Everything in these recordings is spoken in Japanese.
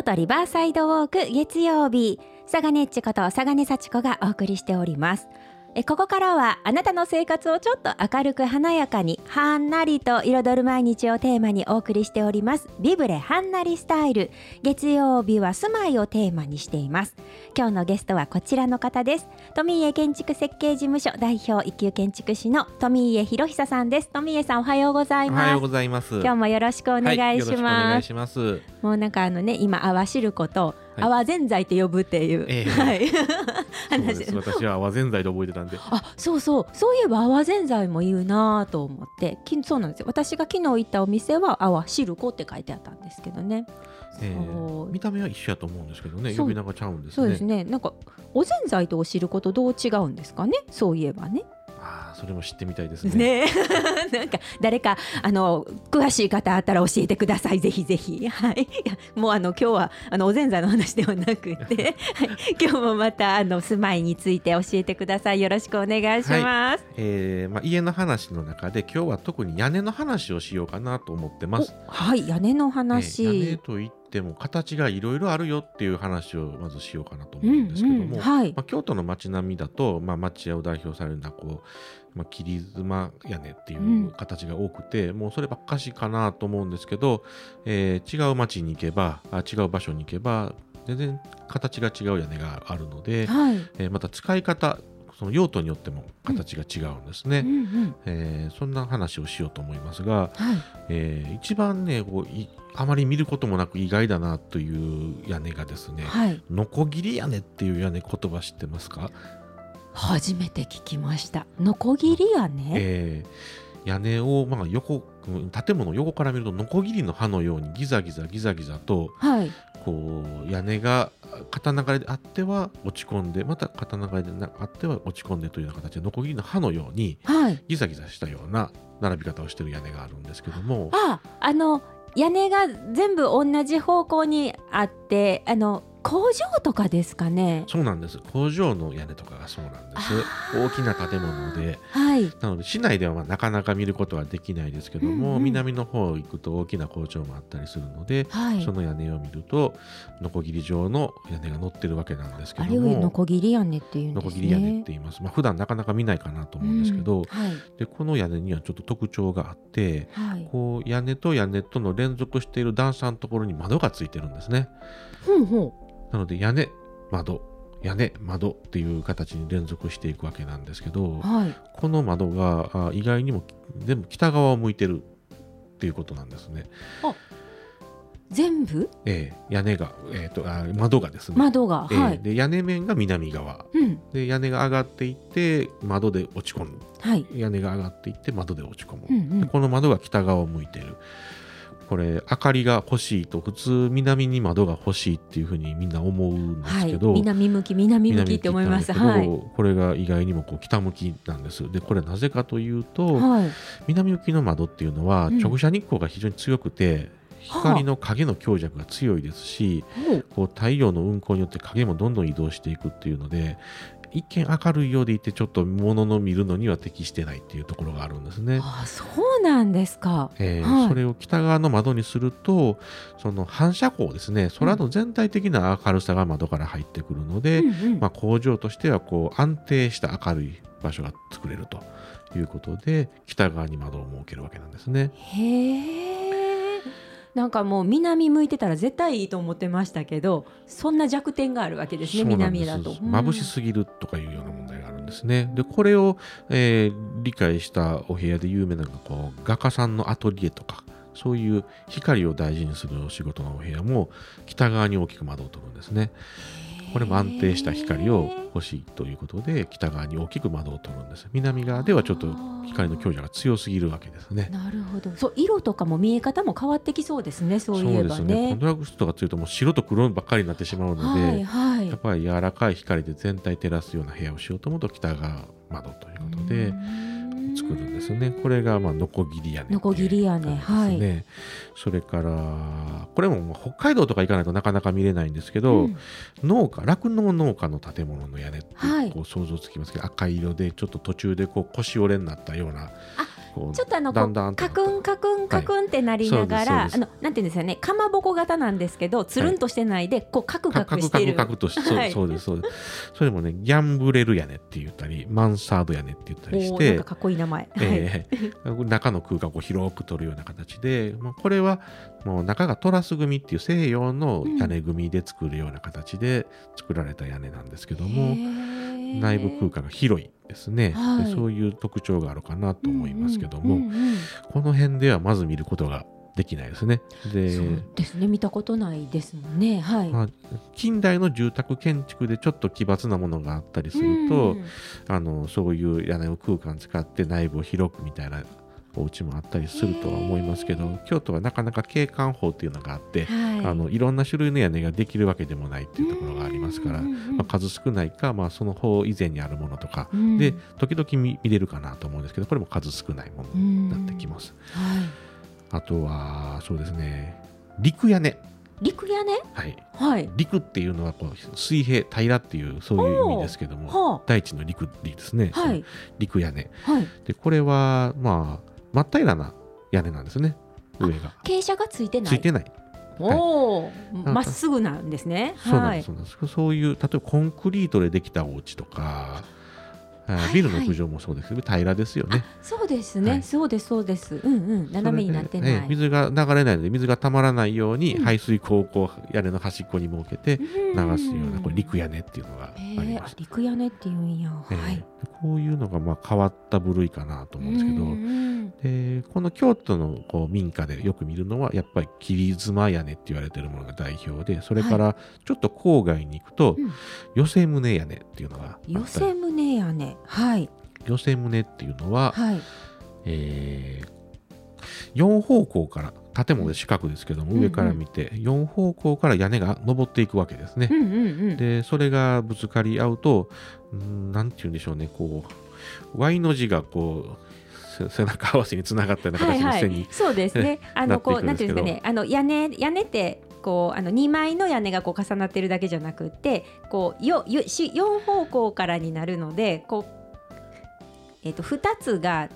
京都リバーサイドウォーク月曜日佐賀ねっちことサガネ幸子がお送りしております。えここからはあなたの生活をちょっと明るく華やかにはんなりと彩る毎日をテーマにお送りしております。ビブレはんなりスタイル。月曜日は住まいをテーマにしています。今日のゲストはこちらの方です。富家建築設計事務所代表一級建築士の富家博久さんです。富家さんおはようございます。おはようございます。今日もよろしくお願いします、はい、お願いします。もうなんかあのね今泡汁粉と泡ぜんざいって呼ぶっていう、えー、はい。話。私は泡ぜんざいで覚えてたんで。あそうそう。そういえば泡ぜんざいも言うなと思って。きそうなんですよ。私が昨日行ったお店は泡汁粉って書いてあったんですけどね。えー、見た目は一緒やと思うんですけどね。呼び名がちゃうんですね。そうですね。なんかおぜんざいとお汁粉とどう違うんですかね？そういえばね。あそれも知ってみたいですね。ね なんか誰かあの詳しい方あったら教えてくださいぜひぜひ。はい。もうあの今日はあのおぜんざいの話ではなくて、はい、今日もまたあの住まいについて教えてください。よろしくお願いします。はい、えー、まあ家の話の中で今日は特に屋根の話をしようかなと思ってます。はい屋根の話。えー、屋根といっても形がいろいろあるよっていう話をまずしようかなと思うんですけども、うんうんはい、まあ、京都の街並みだと、まあ、町屋を代表されるのはこう、まあ、切妻屋根っていう形が多くて、うん、もうそればっかしかなと思うんですけど、えー、違う町に行けばあ違う場所に行けば全然形が違う屋根があるので、はい、えー、また使い方その用途によっても形が違うんですね、うん。うんうん、えー、そんな話をしようと思いますが、はい、えー、一番ねこうあまり見ることもなく意外だなという屋根がですね、はい、ノコギリ屋根っていう屋根言葉知ってますか？初めて聞きました。ノコギリ屋根、えー、屋根をまあ横建物横から見るとノコギリの刃のようにギザギザギザギザと、はい、こう屋根が片流れであっては落ち込んでまた片流れであっては落ち込んでというような形でノコギリの刃のように、はい、ギザギザしたような並び方をしている屋根があるんですけども。ああの屋根が全部同じ方向にあってあの工場とかですかね？そうなんです。工場の屋根とかがそうなんです。大きな建物で、はい、なので市内ではまあなかなか見ることはできないですけども、うんうん、南の方行くと大きな工場もあったりするので、はい、その屋根を見るとノコギリ状の屋根が乗ってるわけなんですけどもノコギリ屋根っていうんですね。ノコギリ屋根って言います。まあ普段なかなか見ないかなと思うんですけど、うん。はい、でこの屋根にはちょっと特徴があって、こう屋根と屋根との連続している段差のところに窓がついてるんですね。ほうほうなので屋根窓。屋根窓っていう形に連続していくわけなんですけど、はい、この窓が意外にも全部北側を向いてるっていうことなんですね。あ全部、えー、屋根が、えーと、あ窓がですね。窓が、えー、はい、で屋根面が南側、うん、で屋根が上がっていって窓で落ち込む、はい、屋根が上がっていって窓で落ち込む、うんうん、この窓が北側を向いているこれ明かりが欲しいと普通南に窓が欲しいっていうふうにみんな思うんですけど、はい、南向き南向きって思います。はい、これが意外にもこう北向きなんです。でこれなぜかというと、はい、南向きの窓っていうのは直射日光が非常に強くて、うん光の影の強弱が強いですし、はあ、こう太陽の運行によって影もどんどん移動していくっていうので一見明るいようでいてちょっと物の見るのには適してないっていうところがあるんですね。あそうなんですか、えー、はい、それを北側の窓にするとその反射光ですね。空の全体的な明るさが窓から入ってくるので、うんうん、まあ、工場としてはこう安定した明るい場所が作れるということで北側に窓を設けるわけなんですね。へーなんかもう南向いてたら絶対いいと思ってましたけどそんな弱点があるわけですね南だと。眩しすぎるとかいうような問題があるんですね。でこれを、えー、理解したお部屋で有名なのがこう画家さんのアトリエとかそういう光を大事にするお仕事のお部屋も北側に大きく窓を取るんですね。これも安定した光を欲しいということで北側に大きく窓を取るんです。南側ではちょっと光の強弱が強すぎるわけですね。なるほど。そう色とかも見え方も変わってきそうですねそういえばね。そうですね。コントラストが強いともう白と黒ばっかりになってしまうので、はいはい、やっぱり柔らかい光で全体照らすような部屋をしようと思うと北側窓ということで。作るんですね。これがまあノコギリ屋根、ノコギリ屋根、はい。それからこれも北海道とか行かないとなかなか見れないんですけど、うん、農家酪農農家の建物の屋根ってこう想像つきますけど、はい、赤色でちょっと途中でこう腰折れになったような。ちょっとあのだんだんカクンカクンカクンってなりながら、はい、あのなんていうんですよね。かまぼこ型なんですけどつるんとしてないで、はい、こうカクカクしてる。カクカクとして、はい、そうですそうです。それもねギャンブレル屋根って言ったりマンサード屋根って言ったりしてかっこいい名前、えー、中の空間を広く取るような形で、まあ、これはもう中がトラス組っていう西洋の屋根組で作るような形で作られた屋根なんですけども、内部空間が広いですね、はい、でそういう特徴があるかなと思いますけども、うんうんうんうん、この辺ではまず見ることができないですね。でそうですね。見たことないですもんね。はい、まあ、近代の住宅建築でちょっと奇抜なものがあったりすると、うん、あのそういう屋根の空間使って内部を広くみたいなお家もあったりするとは思いますけど京都はなかなか景観法っていうのがあって、はい、あのいろんな種類の屋根ができるわけでもないっていうところがありますから、まあ、数少ないか、まあ、その方以前にあるものとかで時々見れるかなと思うんですけどこれも数少ないものになってきます。はい、あとはそうですね陸屋根陸屋根はい、はい、陸っていうのはこう水平平っていうそういう意味ですけども大地の陸ですね、はい、陸屋根、はい、でこれはまあ真っ平らな屋根なんですね上が傾斜がついてない？ついてないおお、ま、っすぐなんですね。そうなんです。はい、そういう例えばコンクリートでできたお家とか、ビルの屋上もそうですけど、平らですよね。そうですね、そうですそうです。うんうん、斜めになってない。水が流れないので水がたまらないように排水口をこう屋根の端っこに設けて流すようなこれ陸屋根っていうのがあります。陸屋根っていうんや。はい。こういうのがまあ変わった部類かなと思うんですけど、でこの京都のこう民家でよく見るのはやっぱり切妻屋根って言われてるものが代表で、それからちょっと郊外に行くと、寄せ棟屋根っていうのが寄せ棟屋根。はい、寄せ棟っていうのは、はい、えー、4方向から建物で四角ですけども、うんうん、上から見て4方向から屋根が登っていくわけですね。うんうんうん、でそれがぶつかり合うと何て言うんでしょうねこう Y の字がこう背中合わせにつながったような形の線に、はい。はい、そうですね。あのこうなんていうんですかね、あの屋根屋根ってこうあの2枚の屋根がこう重なってるだけじゃなくてこうよよし4方向からになるのでこうえー、と2つが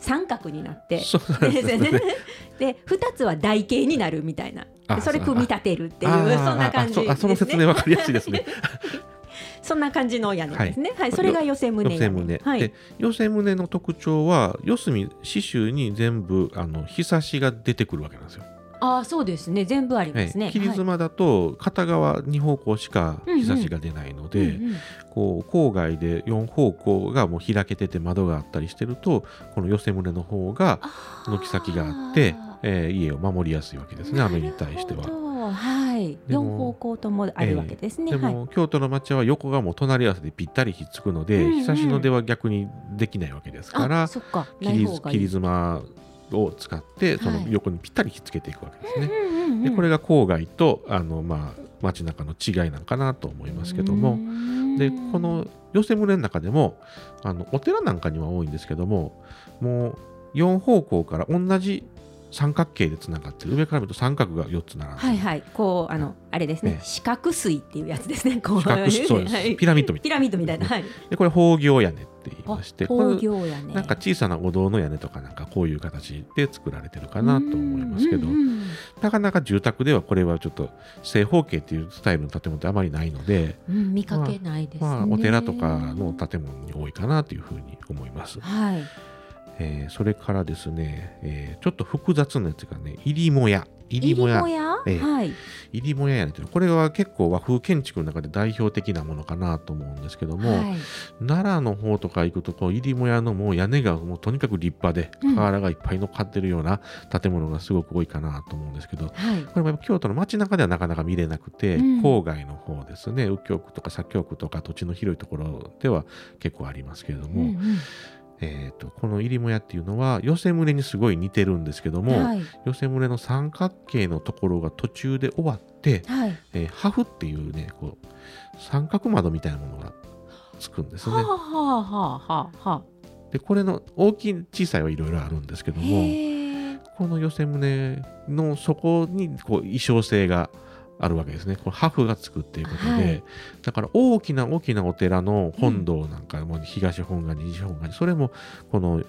三角になってで2 つは台形になるみたいな。それ組み立てるっていうそんな感じそその説明わかりやすいですね。そんな感じの屋根ですね。はい、はい、それが寄せ棟寄せ棟。はい、で寄せ棟の特徴は四隅刺繍に全部あの日差しが出てくるわけなんですよ。あそうですね。全部ありますね、切妻だと片側2方向しか日差しが出ないので、うんうん、こう郊外で4方向がもう開けてて窓があったりしてるとこの寄せ棟の方が軒先があって、えー、家を守りやすいわけですね雨に対しては。はい、4方向ともあるわけですね。えー、でも、はい、京都の町は横がもう隣り合わせでぴったりひっつくので、うんうん、日差しの出は逆にできないわけですから切り妻を使ってその横にぴったりひっつけていくわけですね。でこれが郊外とあの、まあ、街中の違いなんかなと思いますけども。でこの寄せ棟の中でもあのお寺なんかには多いんですけどももう4方向から同じ三角形でつながってる。上から見ると三角が4つ並んではいはい。こうあのあれですね、ね、四角錐っていうやつですね。こう。四角錐。そうです、はい、ピラミッドみたいな。ピラミッドみたいな、はい、でこれ宝行屋根って言いまして宝行屋根。なんか小さなお堂の屋根とかなんかこういう形で作られてるかなと思いますけどなかなか住宅ではこれはちょっと正方形っていうスタイルの建物ってあまりないので、うん、見かけないですね、まあ、お寺とかの建物に多いかなというふうに思います。はいえー、それからですね、えー、ちょっと複雑なやつがね、入りもや。入りもや。えー、はい。入りもややねこれは結構和風建築の中で代表的なものかなと思うんですけども、はい、奈良の方とか行くと、こう入りもやのもう屋根がもうとにかく立派で、瓦がいっぱい乗っかってるような建物がすごく多いかなと思うんですけど、はい、これも京都の街中ではなかなか見れなくて、うん、郊外の方ですね、右京区とか左京区とか土地の広いところでは結構ありますけれども、うんうんえーと、この入母屋っていうのは寄せ棟にすごい似てるんですけども、はい、寄せ棟の三角形のところが途中で終わって、はい、えー、ハフっていうねこう三角窓みたいなものがつくんですね。はあはあはあ、でこれの大きい小さいはいろいろあるんですけどもこの寄せ棟の底にこう衣装性があるわけですね。これハフがつくっていうことで、はい、だから大きな大きなお寺の本堂なんかも東本願寺西本願寺それもこの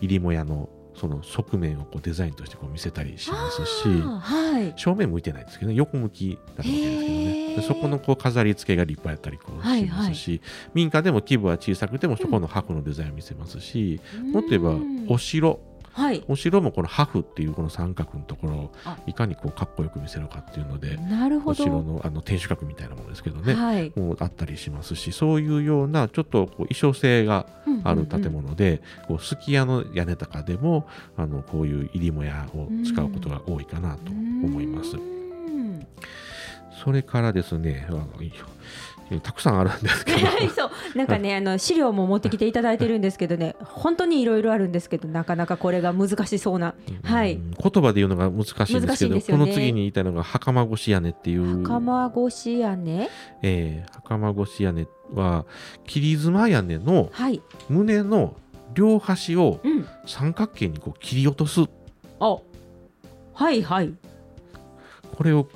入母屋のその側面をこうデザインとしてこう見せたりしますし、はい、正面向いてないですけどね。横向きだったわけですけどね。そこのこう飾り付けが立派やったりこうしますし、はいはい、民家でも規模は小さくてもそこのハフのデザインを見せますし、うん、もっと言えばお城はい、お城もこのハフっていうこの三角のところをいかにこうかっこよく見せるかっていうのでなるほど。お城のあの天守閣みたいなものですけどね、はい、もうあったりしますしそういうようなちょっとこう衣装性がある建物で、こうすき家の屋根とかでもあのこういう入りもやを使うことが多いかなと思います。それからですね、あのたくさんあるんですけど。そう。なんかね あの資料も持ってきていただいてるんですけどね本当にいろいろあるんですけどなかなかこれが難しそうな、はい、言葉で言うのが難しいんですけど、ね、この次に言いたいのが袴越し屋根っていう。袴越し屋根？えー、袴越し屋根は切妻屋根の胸の両端を三角形にこう切り落とす、うん、あはいはい。これを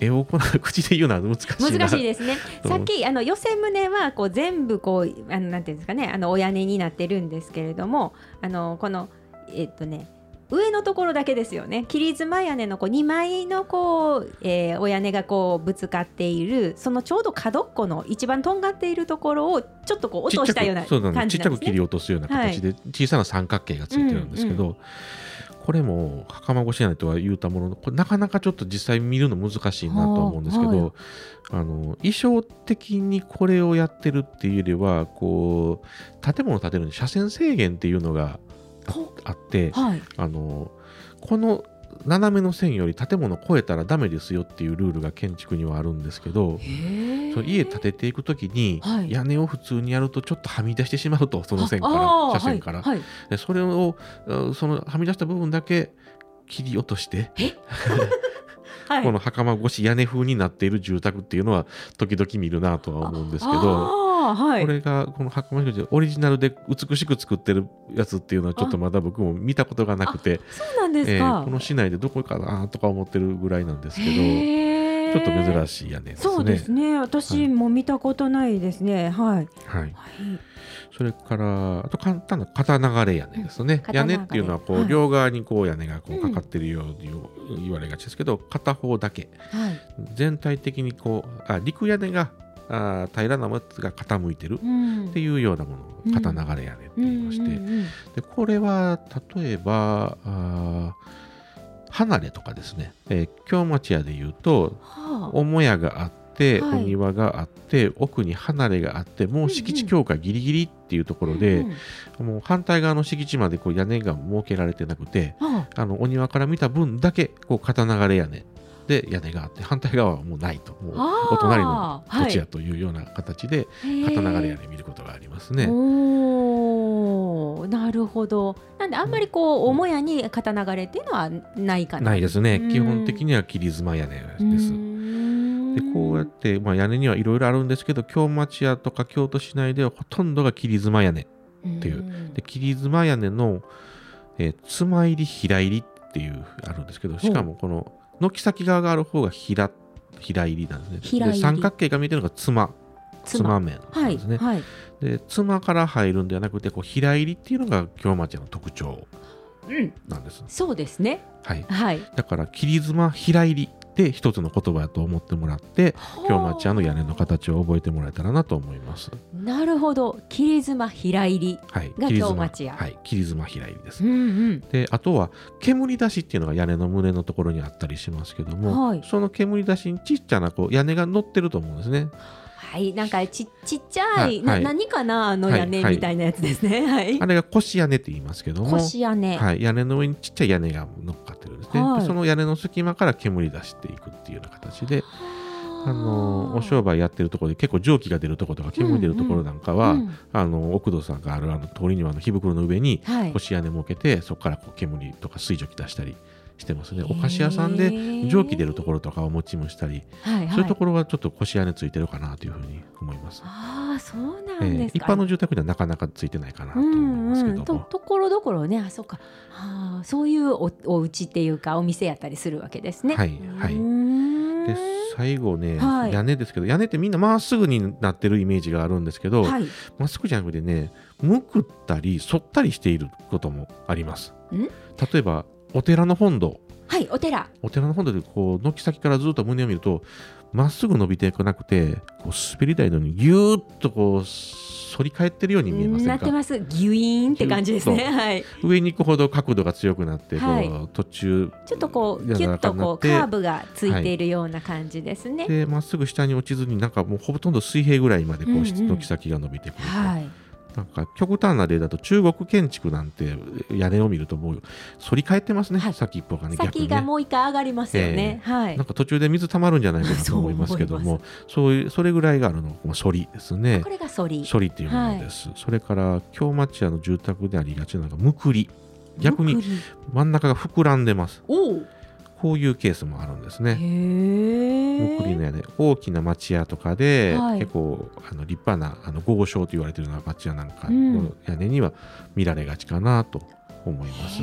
絵を行う口で言うのは難しい難しいですね。さっきあの寄せ胸はこう全部こうあのなんていうんですかねあのお屋根になってるんですけれどもあのこのえっとね上のところだけですよね。切妻屋根のこう2枚のこう、えー、お屋根がこうぶつかっているそのちょうど角っこの一番とんがっているところをちょっとこう落としたような感じなんです、ね、ちっちゃく切り落とすような形で小さな三角形がついてるんですけど、うんうんこれも袴越しないとは言うたもののこれなかなかちょっと実際見るの難しいなと思うんですけど、はい、あの衣装的にこれをやってるっていうよりはこう建物を建てるのに車線制限っていうのがあって、はい、あのこの斜めの線より建物を越えたらダメですよっていうルールが建築にはあるんですけどその家建てていくときに、屋根を普通にやるとちょっとはみ出してしまうとその線から車線から、はい。はい、でそれをそのはみ出した部分だけ切り落として この袴越し屋根風になっている住宅っていうのは時々見るなとは思うんですけど。はい、これがこの袴越しオリジナルで美しく作ってるやつっていうのはちょっとまだ僕も見たことがなくてそうなんですか、えー、この市内でどこかなとか思ってるぐらいなんですけどちょっと珍しい屋根ですね。そうですね。私も見たことないですね。はい、はい、はい。それからあと簡単な片流れ屋根ですね、うん、屋根っていうのはこう、はい、両側にこう屋根がこうかかってるように言われがちですけど、片方だけ、はい、全体的にこうあ陸屋根があ平らな松が傾いてるっていうようなものを片流れ屋根って言いまして、でこれは例えばあ離れとかですね、えー、京町屋でいうと、はあ、母屋があって、はい、お庭があって奥に離れがあってもう敷地境界ギリギリっていうところで、うんうん、もう反対側の敷地までこう屋根が設けられてなくて、はあ、あのお庭から見た分だけこう片流れ屋根で屋根があって反対側はもうないと。もうお隣の土地やというような形で片流れ屋根見ることがありますね。おなるほど。なんであんまりこう母屋に片流れっていうのはないかな。ないですね。基本的には切妻屋根です。でこうやって、まあ、屋根にはいろいろあるんですけど京町屋とか京都市内ではほとんどが切妻屋根っていう。で切妻屋根の、えー、妻入り平入りっていうあるんですけどしかもこの軒先側がある方が平平入りなんですね。で三角形が見えてるのが妻。妻面なんですね。はいはい、で妻から入るんではなくてこう平入りっていうのが京町の特徴なんです。うん、そうですね。はい。はい、だから切妻平入りで一つの言葉だと思ってもらって京町屋の屋根の形を覚えてもらえたらなと思います。なるほど。切妻平入りが京町屋。はい。切妻平入りです、うんうん、であとは煙出しっていうのが屋根の胸のところにあったりしますけども、はい、その煙出しにちっちゃなこう屋根が乗ってると思うんですねはい。なんかちちっちゃい、はい、な何かなあの屋根みたいなやつですね、はい、あれが腰屋根って言いますけども。腰屋根、はい、屋根の上にちっちゃい屋根が乗っかってるんですね、はい、その屋根の隙間から煙出していくっていうような形であ。のお商売やってるところで結構蒸気が出るところとか煙出るところなんかは、うん。うん、あの奥戸さんがあるあの通りにはあの火袋の上に腰屋根設けて、そこからこう煙とか水蒸気出したりしてますね。お菓子屋さんで蒸気出るところとかを持ちもしたり、はいはい、そういうところはちょっと腰屋根ついてるかなというふうに思います。ああそうなんですか、一般の住宅ではなかなかついてないかなと思いますけども、うんうん、ところどころね。あそうか。あそういうおお家っていうかお店やったりするわけですね。はいはい。で最後ね、はい、屋根ですけど屋根ってみんなまっすぐになってるイメージがあるんですけどま、はい、っすぐじゃなくてねむくったり反ったりしていることもあります。例えばお寺の本堂。はいお寺。お寺の本堂でこう軒先からずっと胸を見るとまっすぐ伸びていかなくてこう滑り台のようにぎゅーっとこう反り返ってるように見えませんか？なってます。ギュイーンって感じですね、はい、上に行くほど角度が強くなってこう、はい、途中ちょっとこうキュッとこうカーブがついているような感じですね、でまっすぐ下に落ちずになんかもうほとんど水平ぐらいまでこう軒先が伸びてくると、はいなんか極端な例だと中国建築なんて屋根を見るともう反り返ってますね、はい、先っぽがね先がもう一回上がりますよね、えー、はい、なんか途中で水たまるんじゃないかなと思いますけども そういうそれぐらいがあるのが反りですね。これが反り。反りっていうものです、はい、それから京町屋の住宅でありがちなのがむくり。逆に真ん中が膨らんでます。おおこういうケースもあるんですね。むくりの屋根大きな町屋とかで、はい、結構あの立派なあの豪商と言われているような町屋なんかの屋根には見られがちかなと思います。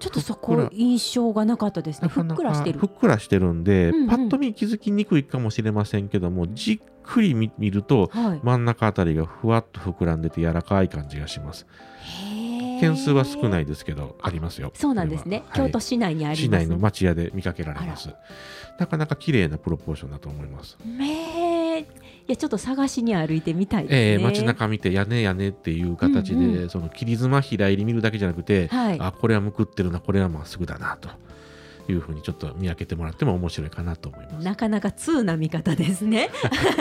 ちょっとそこ印象がなかったですね。ふっくらしてる。ふっくらしてるんで、うんうん、パッと見気づきにくいかもしれませんけども、じっくり見ると、はい、真ん中あたりがふわっと膨らんでて柔らかい感じがします。件数は少ないですけどありますよ。そうなんですね、は。い、京都市内にあり市内の町屋で見かけられます。なかなか綺麗なプロポーションだと思います。めいやちょっと探しに歩いてみたいですね、えー、街中見て屋根屋根っていう形で、うんうん、その切り妻平入り見るだけじゃなくて、はい、あこれはむくってるなこれはまっすぐだなというふうにちょっと見分けてもらっても面白いかなと思います。なかなか通な見方ですね。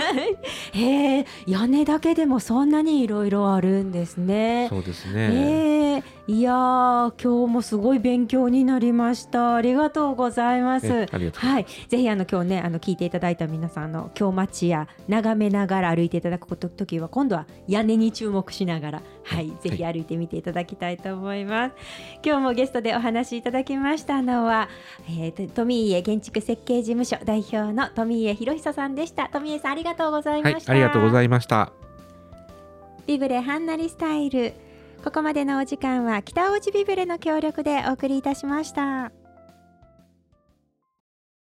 へえ、屋根だけでもそんなにいろいろあるんですね。そうですね。えいや今日もすごい勉強になりました。ありがとうございます。はい、ぜひあの今日ねあの聞いていただいた皆さんの京町や眺めながら歩いていただくときは今度は屋根に注目しながらはい、ぜひ歩いてみていただきたいと思います。今日もゲストでお話しいただきましたのは、えー、富家建築設計事務所代表の富家博久さんでした。富家さんありがとうございました。はい、ありがとうございました。ビブレハンナリスタイルここまでのお時間は北大路ビブレの協力でお送りいたしました。